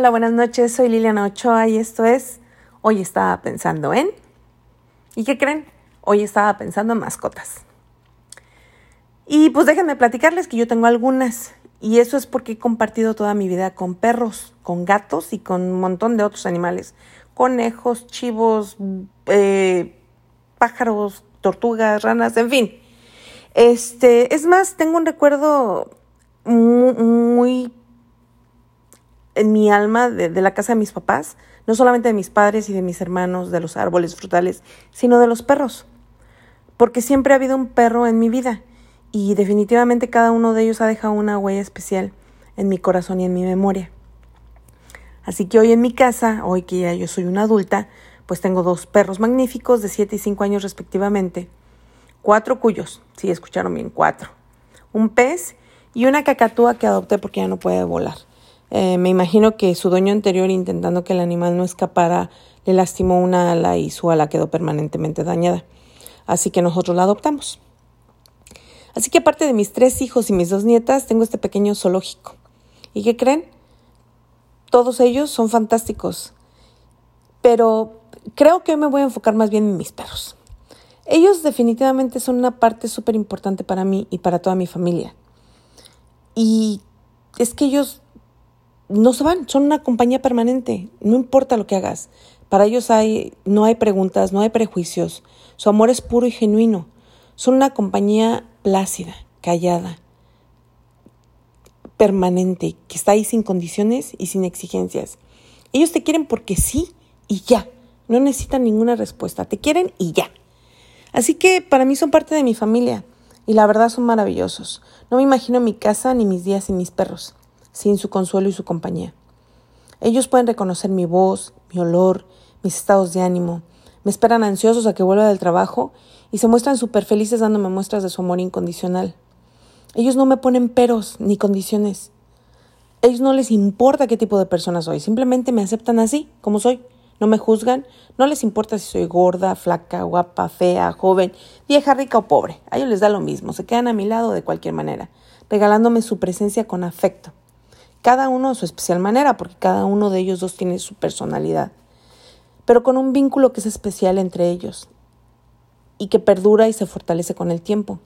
Hola, buenas noches. Soy Liliana Ochoa y esto es Hoy estaba pensando en. ¿Y qué creen? Hoy estaba pensando en mascotas. Y pues déjenme platicarles que yo tengo algunas. Y eso es porque he compartido toda mi vida con perros, con gatos y con un montón de otros animales. Conejos, chivos, eh, pájaros, tortugas, ranas, en fin. Este, es más, tengo un recuerdo muy, muy en mi alma de, la casa de mis papás, no solamente de mis padres y de mis hermanos, de los árboles frutales, sino de los perros. Porque siempre ha habido un perro en mi vida y definitivamente cada uno de ellos ha dejado una huella especial en mi corazón y en mi memoria. Así que hoy en mi casa, hoy que ya yo soy una adulta, pues tengo dos perros magníficos de 7 y 5 años respectivamente, cuatro cuyos, sí escucharon bien, cuatro, un pez y una cacatúa que adopté porque ya no puede volar. Eh, me imagino que su dueño anterior, intentando que el animal no escapara, le lastimó una ala y su ala quedó permanentemente dañada. Así que nosotros la adoptamos. Así que aparte de mis tres hijos y mis dos nietas, tengo este pequeño zoológico. ¿Y qué creen? Todos ellos son fantásticos. Pero creo que hoy me voy a enfocar más bien en mis perros. Ellos definitivamente son una parte súper importante para mí y para toda mi familia. Y es que ellos no se van, son una compañía permanente, no importa lo que hagas. Para ellos hay, no hay preguntas, no hay prejuicios, su amor es puro y genuino. Son una compañía plácida, callada, permanente, que está ahí sin condiciones y sin exigencias. Ellos te quieren porque sí y ya, no necesitan ninguna respuesta, te quieren y ya. Así que para mí son parte de mi familia y la verdad son maravillosos. No me imagino mi casa ni mis días sin mis perros sin su consuelo y su compañía. Ellos pueden reconocer mi voz, mi olor, mis estados de ánimo, me esperan ansiosos a que vuelva del trabajo y se muestran súper felices dándome muestras de su amor incondicional. Ellos no me ponen peros ni condiciones. Ellos no les importa qué tipo de persona soy, simplemente me aceptan así, como soy. No me juzgan, no les importa si soy gorda, flaca, guapa, fea, joven, vieja, rica o pobre. A ellos les da lo mismo, se quedan a mi lado de cualquier manera, regalándome su presencia con afecto cada uno a su especial manera, porque cada uno de ellos dos tiene su personalidad, pero con un vínculo que es especial entre ellos y que perdura y se fortalece con el tiempo.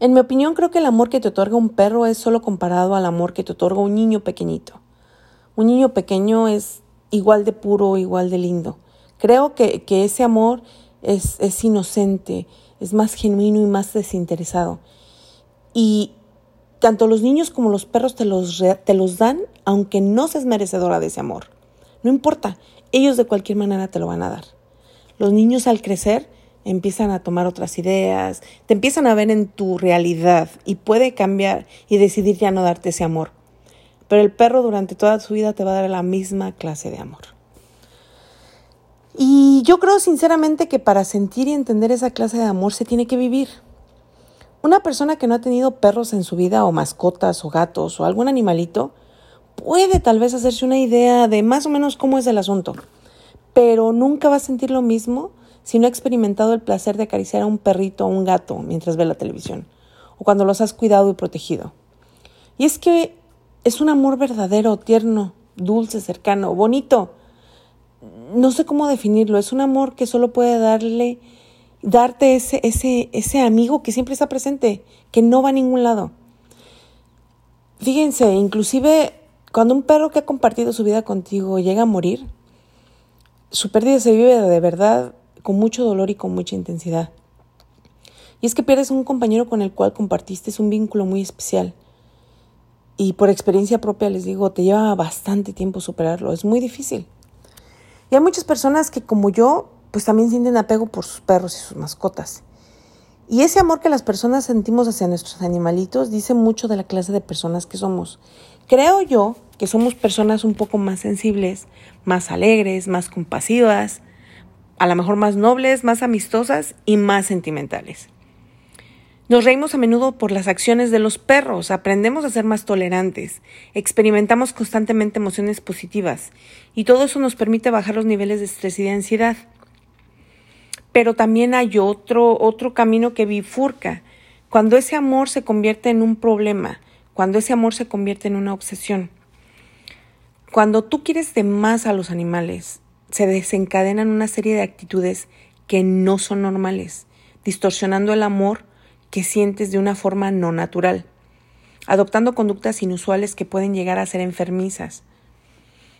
En mi opinión, creo que el amor que te otorga un perro es solo comparado al amor que te otorga un niño pequeñito. Un niño pequeño es igual de puro, igual de lindo. Creo que, que ese amor es, es inocente, es más genuino y más desinteresado. Y, tanto los niños como los perros te los, te los dan aunque no seas merecedora de ese amor. No importa, ellos de cualquier manera te lo van a dar. Los niños al crecer empiezan a tomar otras ideas, te empiezan a ver en tu realidad y puede cambiar y decidir ya no darte ese amor. Pero el perro durante toda su vida te va a dar la misma clase de amor. Y yo creo sinceramente que para sentir y entender esa clase de amor se tiene que vivir. Una persona que no ha tenido perros en su vida o mascotas o gatos o algún animalito puede tal vez hacerse una idea de más o menos cómo es el asunto, pero nunca va a sentir lo mismo si no ha experimentado el placer de acariciar a un perrito o un gato mientras ve la televisión o cuando los has cuidado y protegido. Y es que es un amor verdadero, tierno, dulce, cercano, bonito. No sé cómo definirlo, es un amor que solo puede darle darte ese, ese, ese amigo que siempre está presente, que no va a ningún lado. Fíjense, inclusive cuando un perro que ha compartido su vida contigo llega a morir, su pérdida se vive de verdad con mucho dolor y con mucha intensidad. Y es que pierdes un compañero con el cual compartiste un vínculo muy especial. Y por experiencia propia les digo, te lleva bastante tiempo superarlo, es muy difícil. Y hay muchas personas que como yo pues también sienten apego por sus perros y sus mascotas. Y ese amor que las personas sentimos hacia nuestros animalitos dice mucho de la clase de personas que somos. Creo yo que somos personas un poco más sensibles, más alegres, más compasivas, a lo mejor más nobles, más amistosas y más sentimentales. Nos reímos a menudo por las acciones de los perros, aprendemos a ser más tolerantes, experimentamos constantemente emociones positivas y todo eso nos permite bajar los niveles de estrés y de ansiedad pero también hay otro, otro camino que bifurca. Cuando ese amor se convierte en un problema, cuando ese amor se convierte en una obsesión. Cuando tú quieres de más a los animales, se desencadenan una serie de actitudes que no son normales, distorsionando el amor que sientes de una forma no natural, adoptando conductas inusuales que pueden llegar a ser enfermizas.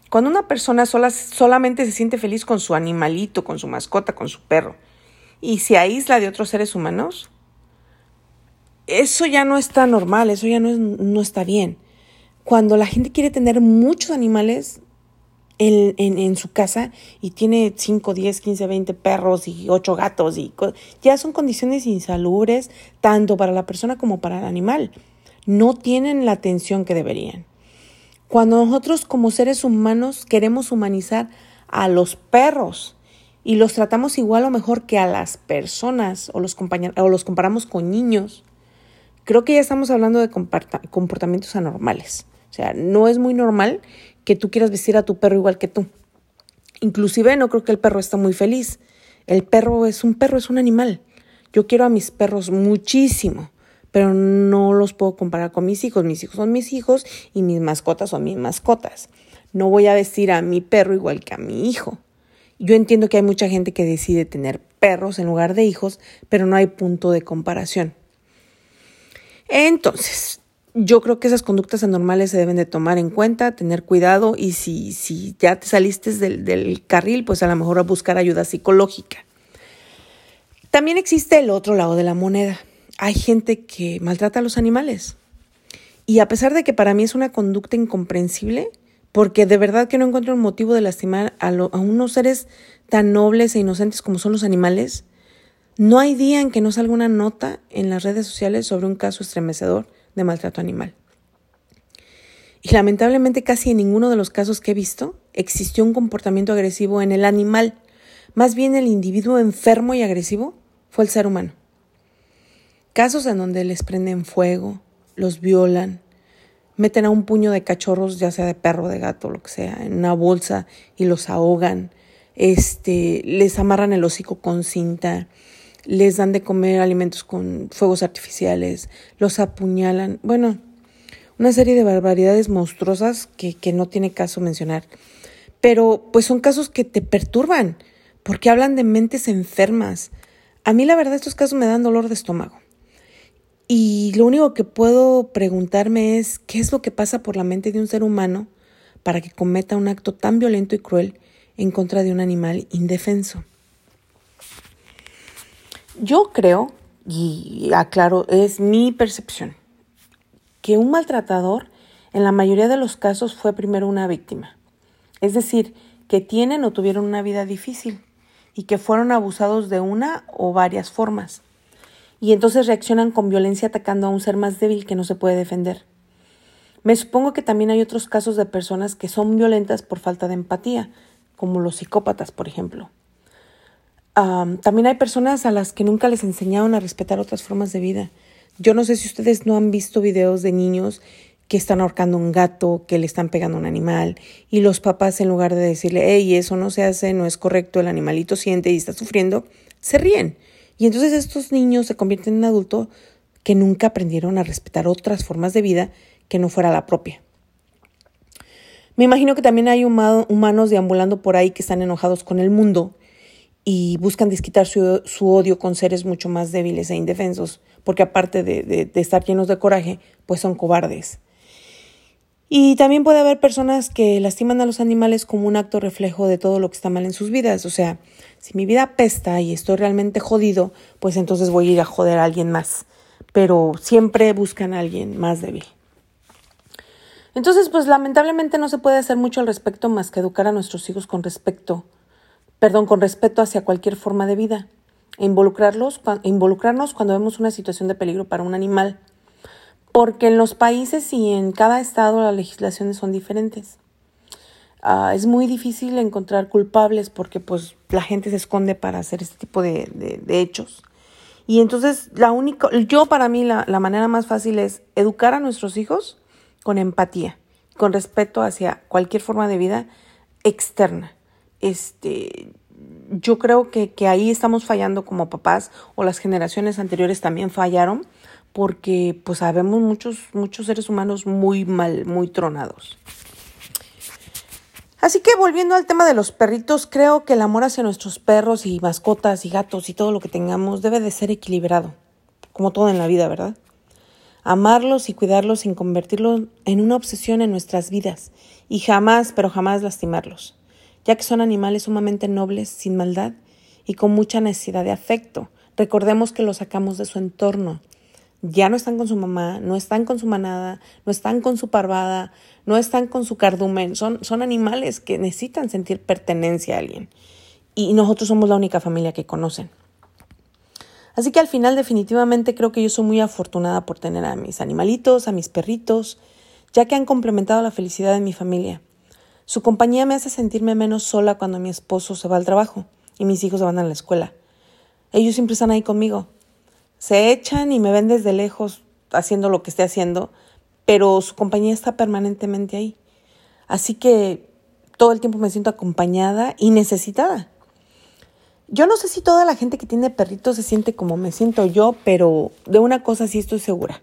Cuando una persona sola, solamente se siente feliz con su animalito, con su mascota, con su perro, y se aísla de otros seres humanos, eso ya no está normal, eso ya no, no está bien cuando la gente quiere tener muchos animales en, en, su casa y tiene 5, 10, 15, 20 perros y 8 gatos y ya son condiciones insalubres tanto para la persona como para el animal. No tienen la atención que deberían. Cuando nosotros como seres humanos queremos humanizar a los perros y los tratamos igual o mejor que a las personas o los, o los comparamos con niños, creo que ya estamos hablando de comportamientos anormales. O sea, no es muy normal que tú quieras vestir a tu perro igual que tú. Inclusive no creo que el perro esté muy feliz. El perro es un perro, es un animal. Yo quiero a mis perros muchísimo, pero no los puedo comparar con mis hijos. Mis hijos son mis hijos y mis mascotas son mis mascotas. No voy a vestir a mi perro igual que a mi hijo. Yo entiendo que hay mucha gente que decide tener perros en lugar de hijos, pero no hay punto de comparación. Entonces, yo creo que esas conductas anormales se deben de tomar en cuenta, tener cuidado y si, si ya te saliste del, del carril, pues a lo mejor a buscar ayuda psicológica. También existe el otro lado de la moneda. Hay gente que maltrata a los animales. Y a pesar de que para mí es una conducta incomprensible, porque de verdad que no encuentro un motivo de lastimar a, a unos seres tan nobles e inocentes como son los animales, no hay día en que no salga una nota en las redes sociales sobre un caso estremecedor de maltrato animal. Y lamentablemente casi en ninguno de los casos que he visto existió un comportamiento agresivo en el animal. Más bien el individuo enfermo y agresivo fue el ser humano. Casos en donde les prenden fuego, los violan, meten a un puño de cachorros, ya sea de perro, de gato, lo que sea, en una bolsa y los ahogan, este, les amarran el hocico con cinta, les dan de comer alimentos con fuegos artificiales, los apuñalan, bueno, una serie de barbaridades monstruosas que, que no tiene caso mencionar. Pero pues son casos que te perturban, porque hablan de mentes enfermas. A mí la verdad estos casos me dan dolor de estómago. Y lo único que puedo preguntarme es qué es lo que pasa por la mente de un ser humano para que cometa un acto tan violento y cruel en contra de un animal indefenso. Yo creo, y aclaro, es mi percepción, que un maltratador en la mayoría de los casos fue primero una víctima. Es decir, que tienen o tuvieron una vida difícil y que fueron abusados de una o varias formas. Y entonces reaccionan con violencia atacando a un ser más débil que no se puede defender. Me supongo que también hay otros casos de personas que son violentas por falta de empatía, como los psicópatas, por ejemplo también hay personas a las que nunca les enseñaron a respetar otras formas de vida. Yo no sé si ustedes no han visto videos de niños que están ahorcando un gato, que le están pegando a un animal, y los papás en lugar de decirle, hey, eso no se hace, no es correcto, el animalito siente y está sufriendo, se ríen. Y entonces estos niños se convierten en adultos que nunca aprendieron a respetar otras formas de vida que no fuera la propia. Me imagino que también hay humanos deambulando por ahí que están enojados con el mundo y buscan desquitar su, su, odio con seres mucho más débiles e indefensos, porque aparte de, de, de, estar llenos de coraje, pues son cobardes. Y también puede haber personas que lastiman a los animales como un acto reflejo de todo lo que está mal en sus vidas. O sea, si mi vida pesta y estoy realmente jodido, pues entonces voy a ir a joder a alguien más. Pero siempre buscan a alguien más débil. Entonces, pues lamentablemente no se puede hacer mucho al respecto más que educar a nuestros hijos con respecto perdón, con respeto hacia cualquier forma de vida, e involucrarlos, involucrarnos cuando vemos una situación de peligro para un animal, porque en los países y en cada estado las legislaciones son diferentes. Uh, es muy difícil encontrar culpables porque pues la gente se esconde para hacer este tipo de, de, de hechos. Y entonces la única, yo para mí la, la manera más fácil es educar a nuestros hijos con empatía, con respeto hacia cualquier forma de vida externa este, yo creo que, que ahí estamos fallando como papás o las generaciones anteriores también fallaron porque pues sabemos muchos, muchos seres humanos muy mal, muy tronados. Así que volviendo al tema de los perritos, creo que el amor hacia nuestros perros y mascotas y gatos y todo lo que tengamos debe de ser equilibrado, como todo en la vida, ¿verdad? Amarlos y cuidarlos sin convertirlos en una obsesión en nuestras vidas y jamás, pero jamás lastimarlos, ya que son animales sumamente nobles, sin maldad y con mucha necesidad de afecto. Recordemos que los sacamos de su entorno. Ya no están con su mamá, no están con su manada, no están con su parvada, no están con su cardumen. Son, son animales que necesitan sentir pertenencia a alguien. Y nosotros somos la única familia que conocen. Así que al final definitivamente creo que yo soy muy afortunada por tener a mis animalitos, a mis perritos, ya que han complementado la felicidad de mi familia. Su compañía me hace sentirme menos sola cuando mi esposo se va al trabajo y mis hijos se van a la escuela. Ellos siempre están ahí conmigo. Se echan y me ven desde lejos haciendo lo que esté haciendo, pero su compañía está permanentemente ahí. Así que todo el tiempo me siento acompañada y necesitada. Yo no sé si toda la gente que tiene perritos se siente como me siento yo, pero de una cosa sí estoy segura,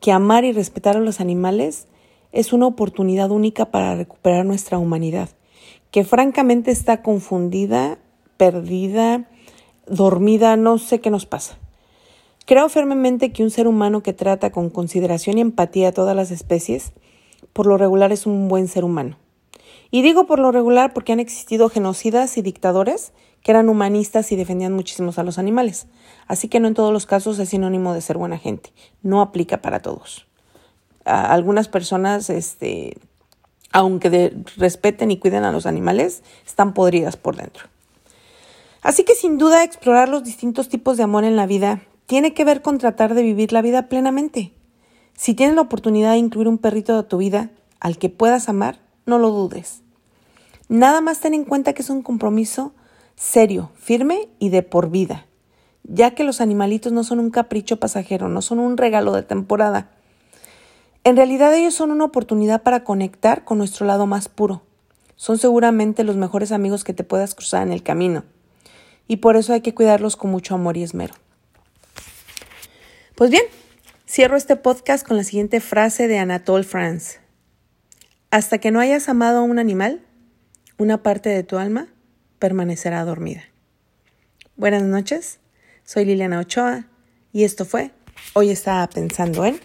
que amar y respetar a los animales es una oportunidad única para recuperar nuestra humanidad, que francamente está confundida perdida, dormida, no sé qué nos pasa. Creo firmemente que un ser humano que trata con consideración y empatía a todas las especies, por lo regular es un buen ser humano. Y digo por lo regular porque han existido genocidas y dictadores que eran humanistas y defendían muchísimos a los animales. Así que no en todos los casos es sinónimo de ser buena gente. No aplica para todos. algunas personas, este, aunque respeten y cuiden a los animales, están podridas por dentro. Así que sin duda explorar los distintos tipos de amor en la vida tiene que ver con tratar de vivir la vida plenamente. Si tienes la oportunidad de incluir un perrito de tu vida al que puedas amar, no lo dudes. Nada más ten en cuenta que es un compromiso serio, firme y de por vida, ya que los animalitos no son un capricho pasajero, no son un regalo de temporada. En realidad ellos son una oportunidad para conectar con nuestro lado más puro. Son seguramente los mejores amigos que te puedas cruzar en el camino y por eso hay que cuidarlos con mucho amor y esmero. Pues bien, cierro este podcast con la siguiente frase de Anatole France. Hasta que no hayas amado a un animal, una parte de tu alma permanecerá dormida. Buenas noches, soy Liliana Ochoa y esto fue Hoy estaba pensando en...